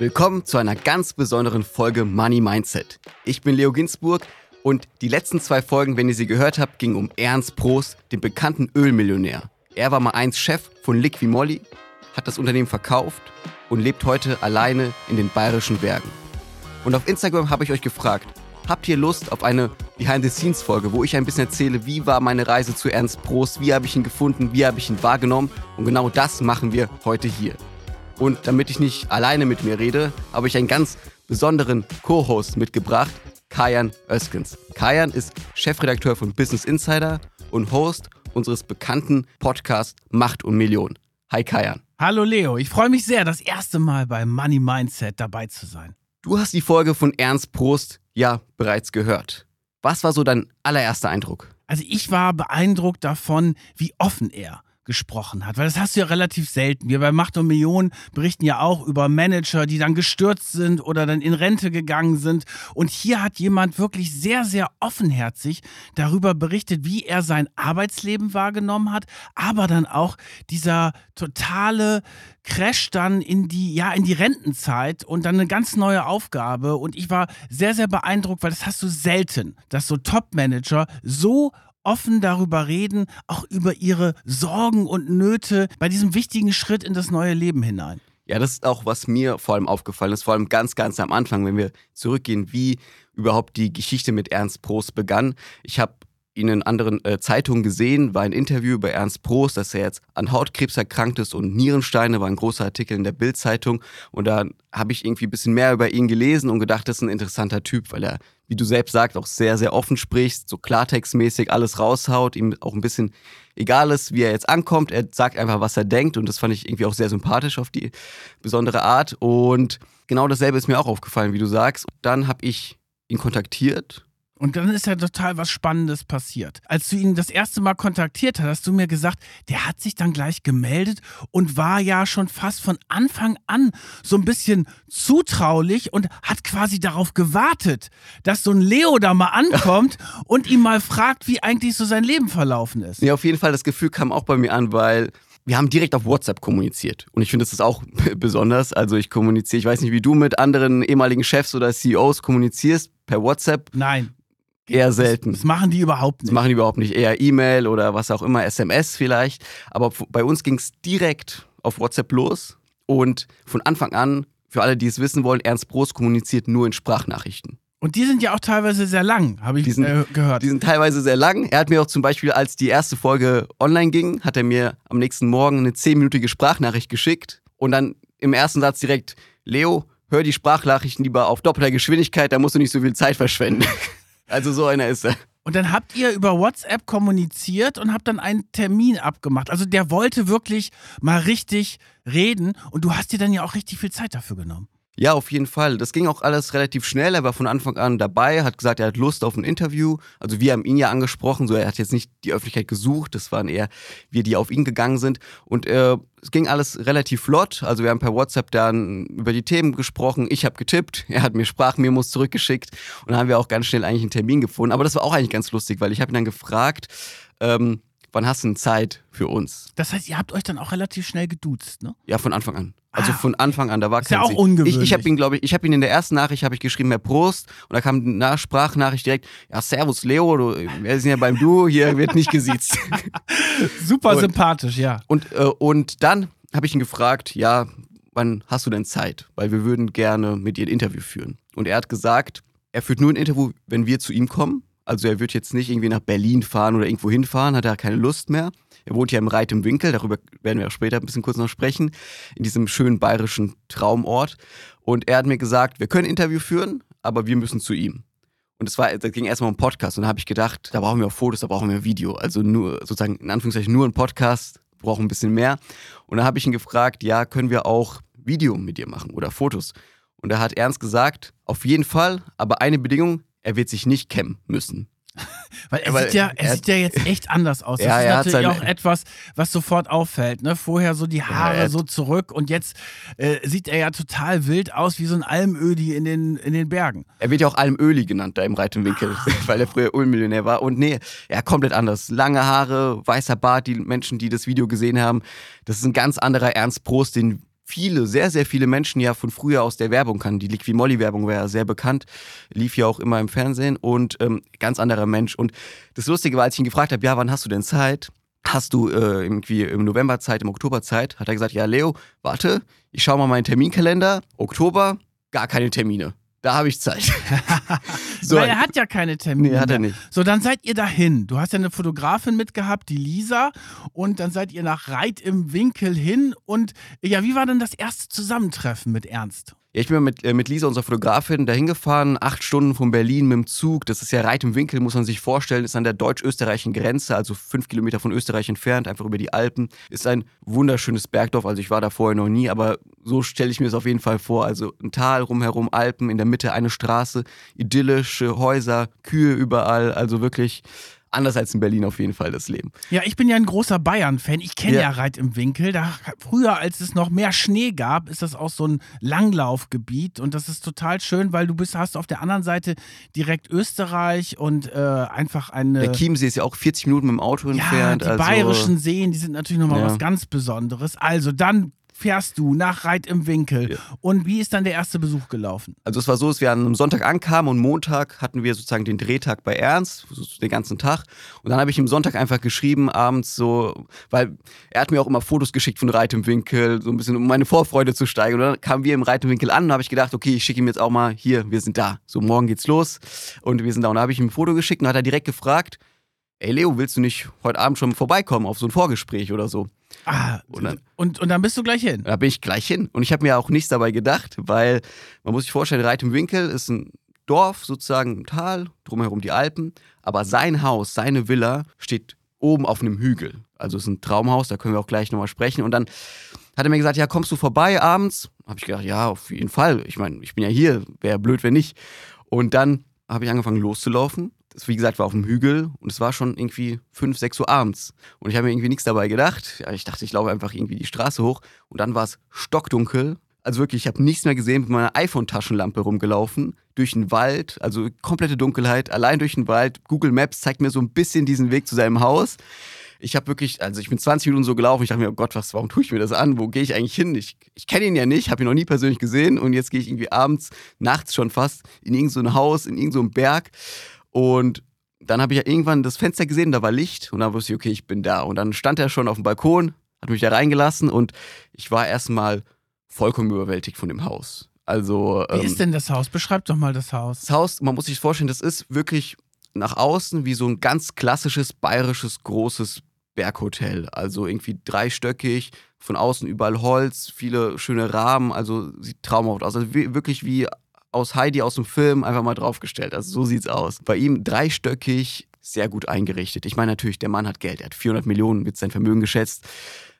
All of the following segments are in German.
Willkommen zu einer ganz besonderen Folge Money Mindset. Ich bin Leo Ginsburg und die letzten zwei Folgen, wenn ihr sie gehört habt, gingen um Ernst Prost, den bekannten Ölmillionär. Er war mal einst Chef von Liquimolli, hat das Unternehmen verkauft und lebt heute alleine in den bayerischen Bergen. Und auf Instagram habe ich euch gefragt, habt ihr Lust auf eine Behind-the-Scenes-Folge, wo ich ein bisschen erzähle, wie war meine Reise zu Ernst Prost, wie habe ich ihn gefunden, wie habe ich ihn wahrgenommen und genau das machen wir heute hier. Und damit ich nicht alleine mit mir rede, habe ich einen ganz besonderen Co-Host mitgebracht, Kajan Öskens. Kajan ist Chefredakteur von Business Insider und Host unseres bekannten Podcasts Macht und Millionen. Hi Kajan. Hallo Leo, ich freue mich sehr, das erste Mal bei Money Mindset dabei zu sein. Du hast die Folge von Ernst Prost ja bereits gehört. Was war so dein allererster Eindruck? Also ich war beeindruckt davon, wie offen er gesprochen hat. Weil das hast du ja relativ selten. Wir bei Macht und Millionen berichten ja auch über Manager, die dann gestürzt sind oder dann in Rente gegangen sind. Und hier hat jemand wirklich sehr, sehr offenherzig darüber berichtet, wie er sein Arbeitsleben wahrgenommen hat, aber dann auch dieser totale Crash dann in die, ja, in die Rentenzeit und dann eine ganz neue Aufgabe. Und ich war sehr, sehr beeindruckt, weil das hast du selten, dass so Top-Manager so offen darüber reden, auch über ihre Sorgen und Nöte bei diesem wichtigen Schritt in das neue Leben hinein. Ja, das ist auch, was mir vor allem aufgefallen ist, vor allem ganz, ganz am Anfang, wenn wir zurückgehen, wie überhaupt die Geschichte mit Ernst Prost begann. Ich habe ihn in anderen äh, Zeitungen gesehen, war ein Interview bei Ernst Prost, dass er jetzt an Hautkrebs erkrankt ist und Nierensteine, war ein großer Artikel in der Bildzeitung. Und da habe ich irgendwie ein bisschen mehr über ihn gelesen und gedacht, das ist ein interessanter Typ, weil er, wie du selbst sagst, auch sehr, sehr offen spricht, so klartextmäßig alles raushaut, ihm auch ein bisschen egal ist, wie er jetzt ankommt, er sagt einfach, was er denkt und das fand ich irgendwie auch sehr sympathisch auf die besondere Art. Und genau dasselbe ist mir auch aufgefallen, wie du sagst. Dann habe ich ihn kontaktiert und dann ist ja total was Spannendes passiert. Als du ihn das erste Mal kontaktiert hast, hast du mir gesagt, der hat sich dann gleich gemeldet und war ja schon fast von Anfang an so ein bisschen zutraulich und hat quasi darauf gewartet, dass so ein Leo da mal ankommt und ihm mal fragt, wie eigentlich so sein Leben verlaufen ist. Ja, auf jeden Fall, das Gefühl kam auch bei mir an, weil wir haben direkt auf WhatsApp kommuniziert. Und ich finde, das ist auch besonders. Also ich kommuniziere, ich weiß nicht, wie du mit anderen ehemaligen Chefs oder CEOs kommunizierst per WhatsApp. Nein. Eher selten. Das, das, machen die überhaupt nicht. Das machen die überhaupt nicht. Eher E-Mail oder was auch immer, SMS vielleicht. Aber bei uns ging es direkt auf WhatsApp los. Und von Anfang an, für alle, die es wissen wollen, Ernst Bros kommuniziert nur in Sprachnachrichten. Und die sind ja auch teilweise sehr lang, habe ich die sind, äh, gehört. Die sind teilweise sehr lang. Er hat mir auch zum Beispiel, als die erste Folge online ging, hat er mir am nächsten Morgen eine zehnminütige Sprachnachricht geschickt. Und dann im ersten Satz direkt, Leo, hör die Sprachnachrichten lieber auf doppelter Geschwindigkeit, da musst du nicht so viel Zeit verschwenden. Also so einer ist er. Und dann habt ihr über WhatsApp kommuniziert und habt dann einen Termin abgemacht. Also der wollte wirklich mal richtig reden und du hast dir dann ja auch richtig viel Zeit dafür genommen. Ja, auf jeden Fall. Das ging auch alles relativ schnell. Er war von Anfang an dabei, hat gesagt, er hat Lust auf ein Interview. Also wir haben ihn ja angesprochen, so er hat jetzt nicht die Öffentlichkeit gesucht, das waren eher wir, die auf ihn gegangen sind. Und äh, es ging alles relativ flott. Also wir haben per WhatsApp dann über die Themen gesprochen. Ich habe getippt, er hat mir Sprachmemos zurückgeschickt und dann haben wir auch ganz schnell eigentlich einen Termin gefunden. Aber das war auch eigentlich ganz lustig, weil ich habe ihn dann gefragt, ähm, wann hast du denn Zeit für uns? Das heißt, ihr habt euch dann auch relativ schnell geduzt, ne? Ja, von Anfang an. Also ah, von Anfang an, da war ist kein ja auch Sie. ungewöhnlich. Ich, ich habe ihn, glaube ich, ich habe ihn in der ersten Nachricht habe ich geschrieben, Herr Prost, und da kam eine Sprachnachricht direkt, ja, Servus Leo, du, wir sind ja beim Du, hier wird nicht gesiezt. Super und, sympathisch, ja. Und, äh, und dann habe ich ihn gefragt, ja, wann hast du denn Zeit? Weil wir würden gerne mit dir ein Interview führen. Und er hat gesagt, er führt nur ein Interview, wenn wir zu ihm kommen. Also er wird jetzt nicht irgendwie nach Berlin fahren oder irgendwo hinfahren, hat er keine Lust mehr. Er wohnt ja im Reit im Winkel, darüber werden wir auch später ein bisschen kurz noch sprechen, in diesem schönen bayerischen Traumort. Und er hat mir gesagt, wir können Interview führen, aber wir müssen zu ihm. Und war, das ging erstmal um Podcast. Und da habe ich gedacht, da brauchen wir auch Fotos, da brauchen wir ein Video. Also nur, sozusagen, in Anführungszeichen, nur ein Podcast, brauchen ein bisschen mehr. Und dann habe ich ihn gefragt, ja, können wir auch Video mit dir machen oder Fotos? Und er hat ernst gesagt, auf jeden Fall, aber eine Bedingung, er wird sich nicht kämmen müssen. Weil er, sieht, ja, er, er sieht ja jetzt echt anders aus. Das ja, ist natürlich auch etwas, was sofort auffällt. Ne? Vorher so die Haare ja, so zurück und jetzt äh, sieht er ja total wild aus wie so ein Almödi in den, in den Bergen. Er wird ja auch Almöli genannt da im Reitenwinkel, weil er früher Ulmmillionär war. Und nee, er komplett anders. Lange Haare, weißer Bart, die Menschen, die das Video gesehen haben. Das ist ein ganz anderer Ernst Prost, den viele, sehr, sehr viele Menschen ja von früher aus der Werbung kannten. Die Liqui Moly-Werbung war ja sehr bekannt, lief ja auch immer im Fernsehen und ähm, ganz anderer Mensch. Und das Lustige war, als ich ihn gefragt habe, ja, wann hast du denn Zeit? Hast du äh, irgendwie im November Zeit, im Oktober Zeit? Hat er gesagt, ja, Leo, warte, ich schaue mal meinen Terminkalender. Oktober, gar keine Termine. Da habe ich Zeit. so. Weil er hat ja keine Termine. Nee, hat er nicht. So, dann seid ihr dahin. Du hast ja eine Fotografin mitgehabt, die Lisa. Und dann seid ihr nach Reit im Winkel hin. Und ja, wie war denn das erste Zusammentreffen mit Ernst? Ja, ich bin mit, äh, mit Lisa, unserer Fotografin, dahin gefahren, acht Stunden von Berlin mit dem Zug. Das ist ja Reit im Winkel, muss man sich vorstellen, ist an der deutsch-österreichischen Grenze, also fünf Kilometer von Österreich entfernt, einfach über die Alpen. Ist ein wunderschönes Bergdorf, also ich war da vorher noch nie, aber so stelle ich mir es auf jeden Fall vor. Also ein Tal rumherum, Alpen, in der Mitte eine Straße, idyllische Häuser, Kühe überall, also wirklich anders als in Berlin auf jeden Fall das Leben. Ja, ich bin ja ein großer Bayern-Fan. Ich kenne ja. ja Reit im Winkel. Da, früher, als es noch mehr Schnee gab, ist das auch so ein Langlaufgebiet und das ist total schön, weil du bist, hast auf der anderen Seite direkt Österreich und äh, einfach eine. Der Chiemsee ist ja auch 40 Minuten mit dem Auto ja, entfernt. Die also bayerischen Seen, die sind natürlich nochmal ja. was ganz Besonderes. Also dann fährst du nach Reit im Winkel. Ja. Und wie ist dann der erste Besuch gelaufen? Also es war so, dass wir an einem Sonntag ankamen und Montag hatten wir sozusagen den Drehtag bei Ernst, den ganzen Tag. Und dann habe ich ihm Sonntag einfach geschrieben, abends so, weil er hat mir auch immer Fotos geschickt von Reit im Winkel, so ein bisschen, um meine Vorfreude zu steigen. Und dann kamen wir im Reit im Winkel an und habe ich gedacht, okay, ich schicke ihm jetzt auch mal, hier, wir sind da. So, morgen geht's los und wir sind da. Und da habe ich ihm ein Foto geschickt und hat er direkt gefragt, ey Leo, willst du nicht heute Abend schon vorbeikommen auf so ein Vorgespräch oder so? Ah, und dann, und, und dann bist du gleich hin? Da bin ich gleich hin. Und ich habe mir auch nichts dabei gedacht, weil man muss sich vorstellen, Reit im Winkel ist ein Dorf, sozusagen im Tal, drumherum die Alpen. Aber sein Haus, seine Villa steht oben auf einem Hügel. Also es ist ein Traumhaus, da können wir auch gleich nochmal sprechen. Und dann hat er mir gesagt, ja, kommst du vorbei abends? Habe ich gedacht, ja, auf jeden Fall. Ich meine, ich bin ja hier, wäre blöd, wenn nicht. Und dann habe ich angefangen loszulaufen das, wie gesagt, war auf dem Hügel und es war schon irgendwie 5, 6 Uhr abends. Und ich habe mir irgendwie nichts dabei gedacht. Ja, ich dachte, ich laufe einfach irgendwie die Straße hoch und dann war es stockdunkel. Also wirklich, ich habe nichts mehr gesehen, mit meiner iPhone-Taschenlampe rumgelaufen, durch den Wald, also komplette Dunkelheit, allein durch den Wald. Google Maps zeigt mir so ein bisschen diesen Weg zu seinem Haus. Ich habe wirklich, also ich bin 20 Minuten so gelaufen, ich dachte mir, oh Gott, was, warum tue ich mir das an? Wo gehe ich eigentlich hin? Ich, ich kenne ihn ja nicht, habe ihn noch nie persönlich gesehen und jetzt gehe ich irgendwie abends, nachts schon fast, in irgendein so Haus, in irgendeinen so Berg. Und dann habe ich ja irgendwann das Fenster gesehen, da war Licht und dann wusste ich, okay, ich bin da. Und dann stand er schon auf dem Balkon, hat mich da reingelassen und ich war erstmal vollkommen überwältigt von dem Haus. Also. Wie ähm, ist denn das Haus? Beschreib doch mal das Haus. Das Haus, man muss sich vorstellen, das ist wirklich nach außen wie so ein ganz klassisches bayerisches großes Berghotel. Also irgendwie dreistöckig, von außen überall Holz, viele schöne Rahmen, also sieht traumhaft aus. Also wirklich wie aus Heidi aus dem Film einfach mal draufgestellt. Also so sieht's aus. Bei ihm dreistöckig, sehr gut eingerichtet. Ich meine natürlich, der Mann hat Geld. Er hat 400 Millionen mit sein Vermögen geschätzt.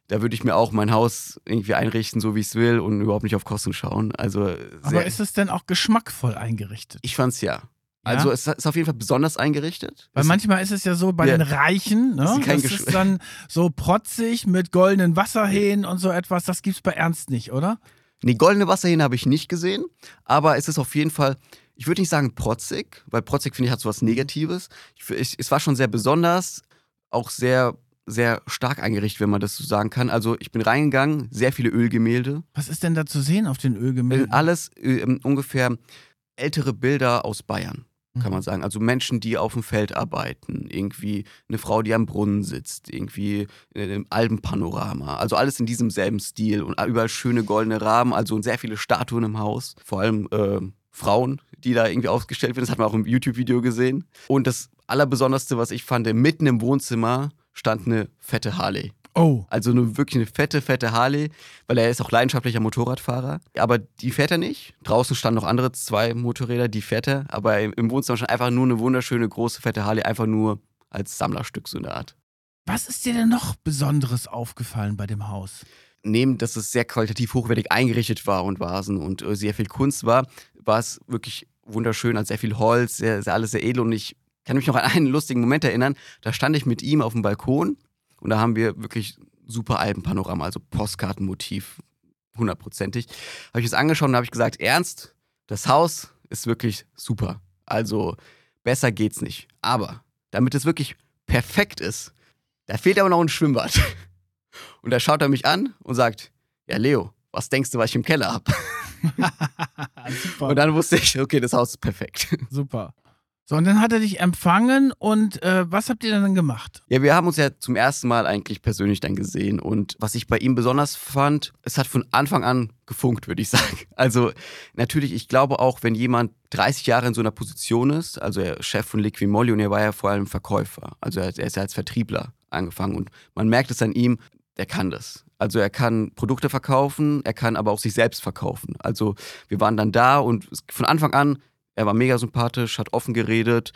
Da würde ich mir auch mein Haus irgendwie einrichten, so wie ich es will und überhaupt nicht auf Kosten schauen. Also Aber ist es denn auch geschmackvoll eingerichtet? Ich fand's ja. Also es ist auf jeden Fall besonders eingerichtet. Weil manchmal ist es ja so bei ja. den Reichen, ne? Ist, das ist dann so protzig mit goldenen Wasserhähnen und so etwas. Das gibt's bei Ernst nicht, oder? Nee, goldene Wasserhähne habe ich nicht gesehen, aber es ist auf jeden Fall, ich würde nicht sagen protzig, weil protzig finde ich hat so was Negatives. Ich, ich, es war schon sehr besonders, auch sehr sehr stark eingerichtet, wenn man das so sagen kann. Also ich bin reingegangen, sehr viele Ölgemälde. Was ist denn da zu sehen auf den Ölgemälden? Alles äh, ungefähr ältere Bilder aus Bayern kann man mhm. sagen. Also Menschen, die auf dem Feld arbeiten, irgendwie eine Frau, die am Brunnen sitzt, irgendwie im Alpenpanorama. Also alles in diesem selben Stil und überall schöne goldene Rahmen, also sehr viele Statuen im Haus. Vor allem äh, Frauen, die da irgendwie ausgestellt werden. Das hat man auch im YouTube-Video gesehen. Und das Allerbesonderste, was ich fand, mitten im Wohnzimmer stand eine fette Harley. Oh. Also eine, wirklich eine fette, fette Harley, weil er ist auch leidenschaftlicher Motorradfahrer. Aber die fährt er nicht. Draußen standen noch andere zwei Motorräder, die fährt er. Aber im Wohnzimmer stand einfach nur eine wunderschöne, große, fette Harley, einfach nur als Sammlerstück so eine Art. Was ist dir denn noch Besonderes aufgefallen bei dem Haus? Neben, dass es sehr qualitativ hochwertig eingerichtet war und Vasen und äh, sehr viel Kunst war, war es wirklich wunderschön, also sehr viel Holz, sehr, sehr, alles sehr edel. Und ich kann mich noch an einen lustigen Moment erinnern. Da stand ich mit ihm auf dem Balkon und da haben wir wirklich super Alpenpanorama, also Postkartenmotiv, hundertprozentig. Habe ich es angeschaut und habe ich gesagt, Ernst, das Haus ist wirklich super. Also besser geht's nicht. Aber damit es wirklich perfekt ist, da fehlt aber noch ein Schwimmbad. Und da schaut er mich an und sagt, ja Leo, was denkst du, was ich im Keller habe? und dann wusste ich, okay, das Haus ist perfekt. Super. So, und dann hat er dich empfangen und äh, was habt ihr dann gemacht? Ja, wir haben uns ja zum ersten Mal eigentlich persönlich dann gesehen und was ich bei ihm besonders fand, es hat von Anfang an gefunkt, würde ich sagen. Also natürlich, ich glaube auch, wenn jemand 30 Jahre in so einer Position ist, also er Chef von Liquimolli und er war ja vor allem Verkäufer, also er, er ist ja als Vertriebler angefangen und man merkt es an ihm, der kann das. Also er kann Produkte verkaufen, er kann aber auch sich selbst verkaufen. Also wir waren dann da und von Anfang an er war mega sympathisch, hat offen geredet,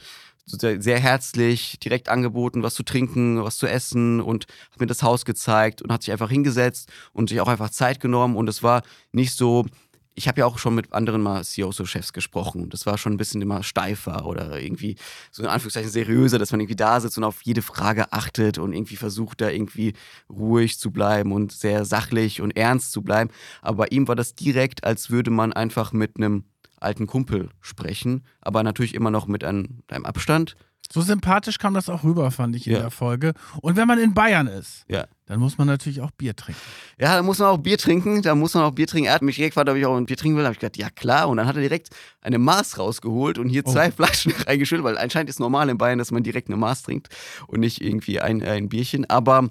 sehr, sehr herzlich, direkt angeboten, was zu trinken, was zu essen und hat mir das Haus gezeigt und hat sich einfach hingesetzt und sich auch einfach Zeit genommen. Und es war nicht so, ich habe ja auch schon mit anderen mal CEOs-Chefs gesprochen. Das war schon ein bisschen immer steifer oder irgendwie so in Anführungszeichen seriöser, dass man irgendwie da sitzt und auf jede Frage achtet und irgendwie versucht, da irgendwie ruhig zu bleiben und sehr sachlich und ernst zu bleiben. Aber bei ihm war das direkt, als würde man einfach mit einem alten Kumpel sprechen, aber natürlich immer noch mit einem, einem Abstand. So sympathisch kam das auch rüber, fand ich in ja. der Folge. Und wenn man in Bayern ist, ja. dann muss man natürlich auch Bier trinken. Ja, da muss man auch Bier trinken. Da muss man auch Bier trinken. Er hat mich direkt gefragt, ob ich auch ein Bier trinken will. Da habe ich gesagt, ja klar. Und dann hat er direkt eine Maß rausgeholt und hier oh. zwei Flaschen reingeschüttet, weil anscheinend ist normal in Bayern, dass man direkt eine Maß trinkt und nicht irgendwie ein, ein Bierchen. Aber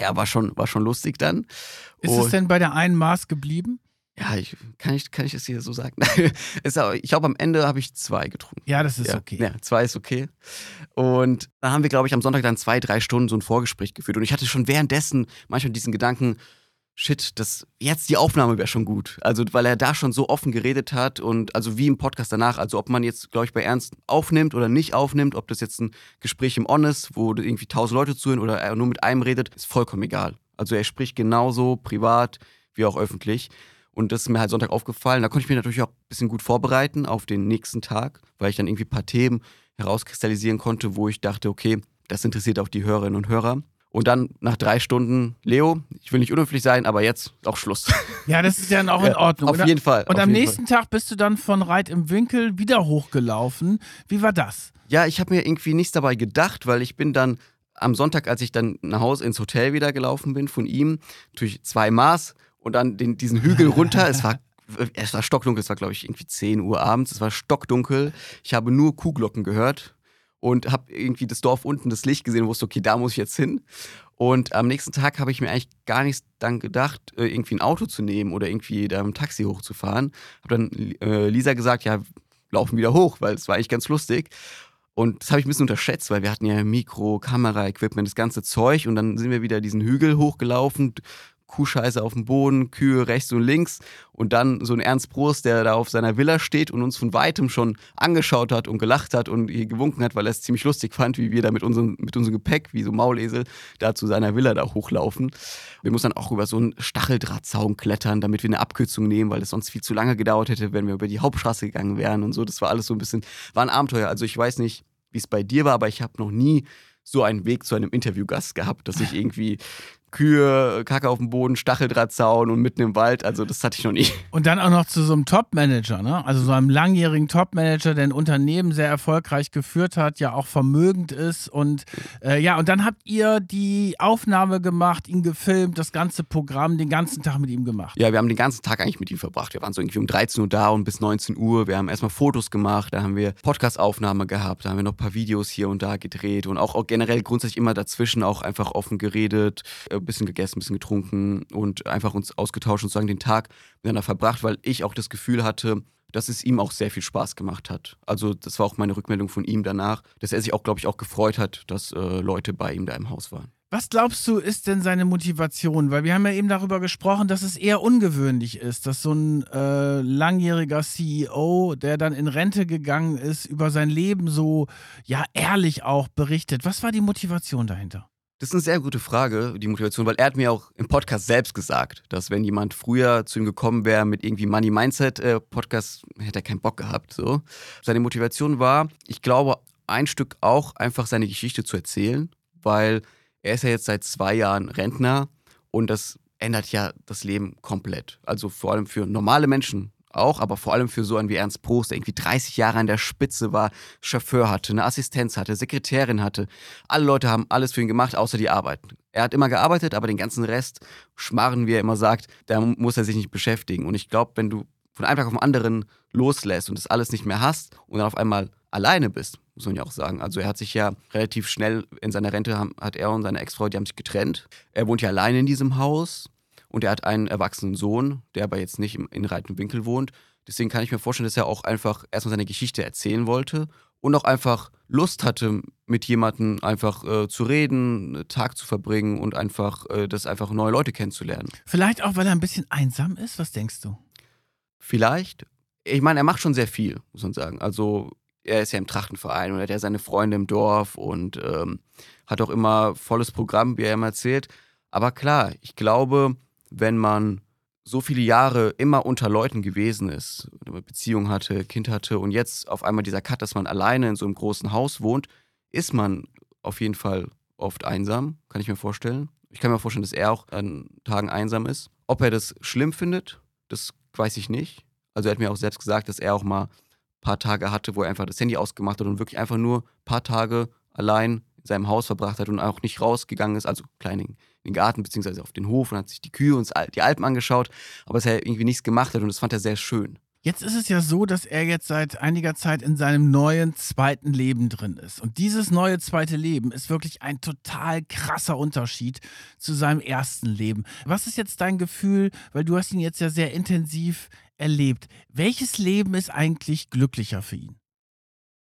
ja, war schon, war schon lustig dann. Ist und es denn bei der einen Maß geblieben? Ja, ich, kann, ich, kann ich das hier so sagen? ich glaube, am Ende habe ich zwei getrunken. Ja, das ist ja, okay. Ja, zwei ist okay. Und dann haben wir, glaube ich, am Sonntag dann zwei, drei Stunden so ein Vorgespräch geführt. Und ich hatte schon währenddessen manchmal diesen Gedanken, shit, das, jetzt die Aufnahme wäre schon gut. Also, weil er da schon so offen geredet hat und also wie im Podcast danach, also ob man jetzt, glaube ich, bei Ernst aufnimmt oder nicht aufnimmt, ob das jetzt ein Gespräch im On ist, wo irgendwie tausend Leute zuhören oder er nur mit einem redet, ist vollkommen egal. Also er spricht genauso privat wie auch öffentlich. Und das ist mir halt Sonntag aufgefallen. Da konnte ich mich natürlich auch ein bisschen gut vorbereiten auf den nächsten Tag, weil ich dann irgendwie ein paar Themen herauskristallisieren konnte, wo ich dachte, okay, das interessiert auch die Hörerinnen und Hörer. Und dann nach drei Stunden, Leo, ich will nicht unhöflich sein, aber jetzt auch Schluss. Ja, das ist ja dann auch in Ordnung. auf jeden Fall. Und am nächsten Fall. Tag bist du dann von Reit im Winkel wieder hochgelaufen. Wie war das? Ja, ich habe mir irgendwie nichts dabei gedacht, weil ich bin dann am Sonntag, als ich dann nach Hause ins Hotel wieder gelaufen bin von ihm, natürlich zwei Maß und dann den, diesen Hügel runter. es war es war stockdunkel, es war glaube ich irgendwie 10 Uhr abends, es war stockdunkel. Ich habe nur Kuhglocken gehört und habe irgendwie das Dorf unten, das Licht gesehen und wusste, okay, da muss ich jetzt hin. Und am nächsten Tag habe ich mir eigentlich gar nichts dann gedacht, äh, irgendwie ein Auto zu nehmen oder irgendwie da im Taxi hochzufahren. Habe dann äh, Lisa gesagt, ja, laufen wieder hoch, weil es war eigentlich ganz lustig. Und das habe ich ein bisschen unterschätzt, weil wir hatten ja Mikro, Kamera, Equipment, das ganze Zeug. Und dann sind wir wieder diesen Hügel hochgelaufen, Kuhscheiße auf dem Boden, Kühe rechts und links und dann so ein Ernst Prost, der da auf seiner Villa steht und uns von weitem schon angeschaut hat und gelacht hat und hier gewunken hat, weil er es ziemlich lustig fand, wie wir da mit unserem, mit unserem Gepäck, wie so Maulesel, da zu seiner Villa da hochlaufen. Wir mussten dann auch über so einen Stacheldrahtzaun klettern, damit wir eine Abkürzung nehmen, weil es sonst viel zu lange gedauert hätte, wenn wir über die Hauptstraße gegangen wären und so. Das war alles so ein bisschen, war ein Abenteuer. Also ich weiß nicht, wie es bei dir war, aber ich habe noch nie so einen Weg zu einem Interviewgast gehabt, dass ich irgendwie Kühe, Kacke auf dem Boden, Stacheldrahtzaun und mitten im Wald. Also das hatte ich noch nie. Und dann auch noch zu so einem Top-Manager, ne? Also so einem langjährigen Top-Manager, der ein Unternehmen sehr erfolgreich geführt hat, ja auch vermögend ist. Und äh, ja, und dann habt ihr die Aufnahme gemacht, ihn gefilmt, das ganze Programm den ganzen Tag mit ihm gemacht. Ja, wir haben den ganzen Tag eigentlich mit ihm verbracht. Wir waren so irgendwie um 13 Uhr da und bis 19 Uhr. Wir haben erstmal Fotos gemacht, da haben wir Podcast-Aufnahme gehabt, da haben wir noch ein paar Videos hier und da gedreht und auch, auch generell grundsätzlich immer dazwischen auch einfach offen geredet äh, ein bisschen gegessen, ein bisschen getrunken und einfach uns ausgetauscht und sozusagen den Tag miteinander verbracht, weil ich auch das Gefühl hatte, dass es ihm auch sehr viel Spaß gemacht hat. Also das war auch meine Rückmeldung von ihm danach, dass er sich auch, glaube ich, auch gefreut hat, dass äh, Leute bei ihm da im Haus waren. Was glaubst du, ist denn seine Motivation? Weil wir haben ja eben darüber gesprochen, dass es eher ungewöhnlich ist, dass so ein äh, langjähriger CEO, der dann in Rente gegangen ist, über sein Leben so ja ehrlich auch berichtet. Was war die Motivation dahinter? Das ist eine sehr gute Frage, die Motivation, weil er hat mir auch im Podcast selbst gesagt, dass wenn jemand früher zu ihm gekommen wäre mit irgendwie Money Mindset äh, Podcast, hätte er keinen Bock gehabt. So. Seine Motivation war, ich glaube, ein Stück auch einfach seine Geschichte zu erzählen, weil er ist ja jetzt seit zwei Jahren Rentner und das ändert ja das Leben komplett. Also vor allem für normale Menschen auch, aber vor allem für so einen wie Ernst Prost, der irgendwie 30 Jahre an der Spitze war, Chauffeur hatte, eine Assistenz hatte, Sekretärin hatte. Alle Leute haben alles für ihn gemacht, außer die Arbeit. Er hat immer gearbeitet, aber den ganzen Rest, Schmarren, wie er immer sagt, da muss er sich nicht beschäftigen. Und ich glaube, wenn du von einem Tag auf den anderen loslässt und das alles nicht mehr hast und dann auf einmal alleine bist, muss man ja auch sagen. Also er hat sich ja relativ schnell in seiner Rente, hat er und seine Ex-Frau, die haben sich getrennt. Er wohnt ja alleine in diesem Haus und er hat einen erwachsenen Sohn, der aber jetzt nicht in Reitenwinkel wohnt. Deswegen kann ich mir vorstellen, dass er auch einfach erstmal seine Geschichte erzählen wollte und auch einfach Lust hatte, mit jemandem einfach äh, zu reden, einen Tag zu verbringen und einfach äh, das einfach neue Leute kennenzulernen. Vielleicht auch, weil er ein bisschen einsam ist? Was denkst du? Vielleicht. Ich meine, er macht schon sehr viel, muss man sagen. Also er ist ja im Trachtenverein und er hat ja seine Freunde im Dorf und ähm, hat auch immer volles Programm, wie er immer erzählt. Aber klar, ich glaube, wenn man so viele Jahre immer unter Leuten gewesen ist, eine Beziehung hatte, Kind hatte und jetzt auf einmal dieser Cut, dass man alleine in so einem großen Haus wohnt, ist man auf jeden Fall oft einsam, kann ich mir vorstellen. Ich kann mir vorstellen, dass er auch an Tagen einsam ist. Ob er das schlimm findet, das weiß ich nicht. Also er hat mir auch selbst gesagt, dass er auch mal ein paar Tage hatte, wo er einfach das Handy ausgemacht hat und wirklich einfach nur ein paar Tage allein in seinem Haus verbracht hat und auch nicht rausgegangen ist, also klein in den Garten beziehungsweise auf den Hof und hat sich die Kühe und die Alpen angeschaut, aber dass er irgendwie nichts gemacht hat und das fand er sehr schön. Jetzt ist es ja so, dass er jetzt seit einiger Zeit in seinem neuen zweiten Leben drin ist. Und dieses neue zweite Leben ist wirklich ein total krasser Unterschied zu seinem ersten Leben. Was ist jetzt dein Gefühl, weil du hast ihn jetzt ja sehr intensiv erlebt. Welches Leben ist eigentlich glücklicher für ihn?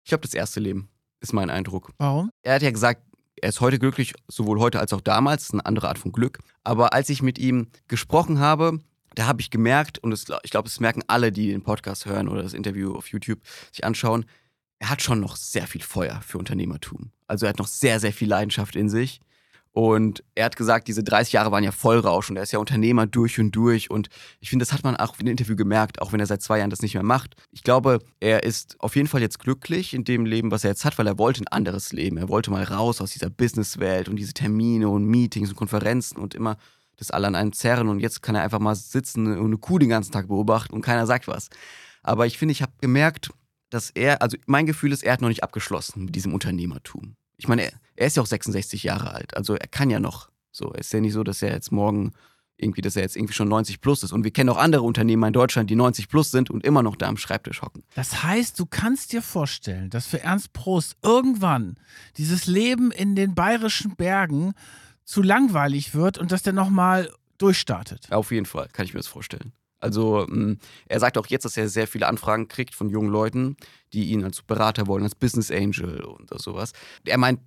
Ich glaube, das erste Leben ist mein Eindruck. Warum? Er hat ja gesagt, er ist heute glücklich, sowohl heute als auch damals. Eine andere Art von Glück. Aber als ich mit ihm gesprochen habe, da habe ich gemerkt, und das, ich glaube, das merken alle, die den Podcast hören oder das Interview auf YouTube sich anschauen, er hat schon noch sehr viel Feuer für Unternehmertum. Also er hat noch sehr, sehr viel Leidenschaft in sich. Und er hat gesagt, diese 30 Jahre waren ja Vollrausch und er ist ja Unternehmer durch und durch. Und ich finde, das hat man auch in dem Interview gemerkt, auch wenn er seit zwei Jahren das nicht mehr macht. Ich glaube, er ist auf jeden Fall jetzt glücklich in dem Leben, was er jetzt hat, weil er wollte ein anderes Leben. Er wollte mal raus aus dieser Businesswelt und diese Termine und Meetings und Konferenzen und immer das alle an einem zerren. Und jetzt kann er einfach mal sitzen und eine Kuh den ganzen Tag beobachten und keiner sagt was. Aber ich finde, ich habe gemerkt, dass er, also mein Gefühl ist, er hat noch nicht abgeschlossen mit diesem Unternehmertum. Ich meine, er, er ist ja auch 66 Jahre alt, also er kann ja noch. So, es ist ja nicht so, dass er jetzt morgen irgendwie, dass er jetzt irgendwie schon 90 plus ist. Und wir kennen auch andere Unternehmer in Deutschland, die 90 plus sind und immer noch da am Schreibtisch hocken. Das heißt, du kannst dir vorstellen, dass für Ernst Prost irgendwann dieses Leben in den bayerischen Bergen zu langweilig wird und dass der nochmal durchstartet. Auf jeden Fall, kann ich mir das vorstellen. Also mm, er sagt auch jetzt, dass er sehr viele Anfragen kriegt von jungen Leuten, die ihn als Berater wollen, als Business Angel und sowas. Er meint,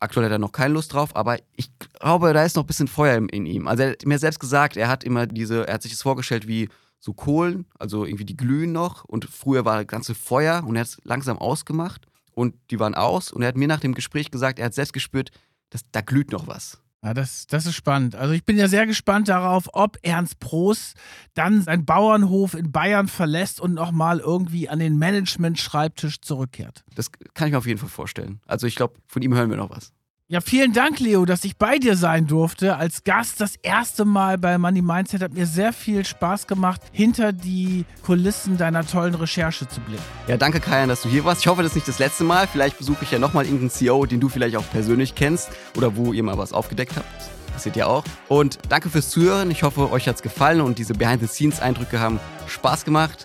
aktuell hat er noch keine Lust drauf, aber ich glaube, da ist noch ein bisschen Feuer in ihm. Also er hat mir selbst gesagt, er hat immer diese, er hat sich das vorgestellt wie so Kohlen, also irgendwie die glühen noch und früher war das ganze Feuer und er hat es langsam ausgemacht und die waren aus und er hat mir nach dem Gespräch gesagt, er hat selbst gespürt, dass da glüht noch was. Ja, das, das ist spannend. Also ich bin ja sehr gespannt darauf, ob Ernst Proß dann seinen Bauernhof in Bayern verlässt und nochmal irgendwie an den Management-Schreibtisch zurückkehrt. Das kann ich mir auf jeden Fall vorstellen. Also ich glaube, von ihm hören wir noch was. Ja, vielen Dank, Leo, dass ich bei dir sein durfte. Als Gast das erste Mal bei Money Mindset hat mir sehr viel Spaß gemacht, hinter die Kulissen deiner tollen Recherche zu blicken. Ja, danke, Kajan, dass du hier warst. Ich hoffe, das ist nicht das letzte Mal. Vielleicht besuche ich ja nochmal irgendeinen CEO, den du vielleicht auch persönlich kennst oder wo ihr mal was aufgedeckt habt. Das seht ihr auch. Und danke fürs Zuhören. Ich hoffe, euch hat es gefallen und diese Behind-the-Scenes-Eindrücke haben Spaß gemacht.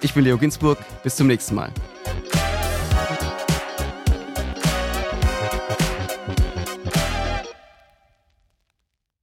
Ich bin Leo Ginsburg. Bis zum nächsten Mal.